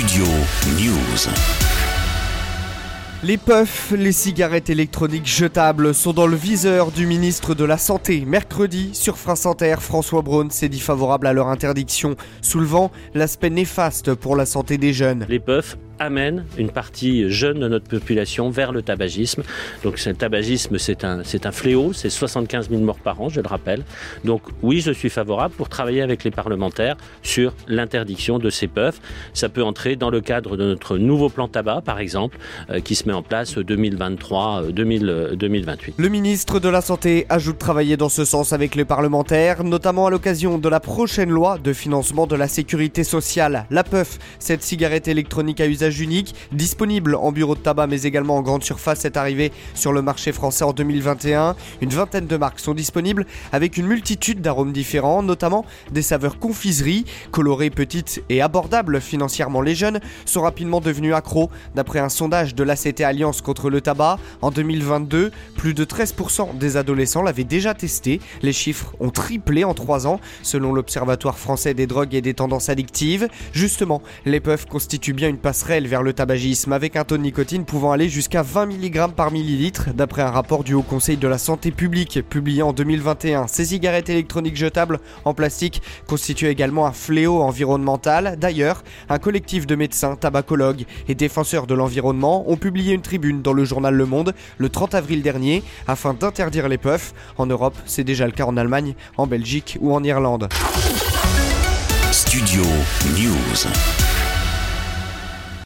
Studio News. Les puffs, les cigarettes électroniques jetables sont dans le viseur du ministre de la Santé. Mercredi, sur France Inter, François Braun s'est dit favorable à leur interdiction, soulevant l'aspect néfaste pour la santé des jeunes. Les puffs amène une partie jeune de notre population vers le tabagisme. Donc le tabagisme, c'est un, c'est un fléau, c'est 75 000 morts par an, je le rappelle. Donc oui, je suis favorable pour travailler avec les parlementaires sur l'interdiction de ces puffs. Ça peut entrer dans le cadre de notre nouveau plan tabac, par exemple, euh, qui se met en place 2023-2028. Euh, le ministre de la Santé ajoute travailler dans ce sens avec les parlementaires, notamment à l'occasion de la prochaine loi de financement de la sécurité sociale. La puff, cette cigarette électronique à usage unique, disponible en bureau de tabac mais également en grande surface, est arrivé sur le marché français en 2021. Une vingtaine de marques sont disponibles avec une multitude d'arômes différents, notamment des saveurs confiseries, colorées, petites et abordables financièrement. Les jeunes sont rapidement devenus accros. D'après un sondage de l'ACT Alliance contre le tabac, en 2022, plus de 13% des adolescents l'avaient déjà testé. Les chiffres ont triplé en 3 ans, selon l'Observatoire français des drogues et des tendances addictives. Justement, les puffs constituent bien une passerelle vers le tabagisme avec un taux de nicotine pouvant aller jusqu'à 20 mg par millilitre d'après un rapport du Haut Conseil de la Santé publique publié en 2021. Ces cigarettes électroniques jetables en plastique constituent également un fléau environnemental. D'ailleurs, un collectif de médecins, tabacologues et défenseurs de l'environnement ont publié une tribune dans le journal Le Monde le 30 avril dernier afin d'interdire les puffs. En Europe, c'est déjà le cas en Allemagne, en Belgique ou en Irlande. Studio News.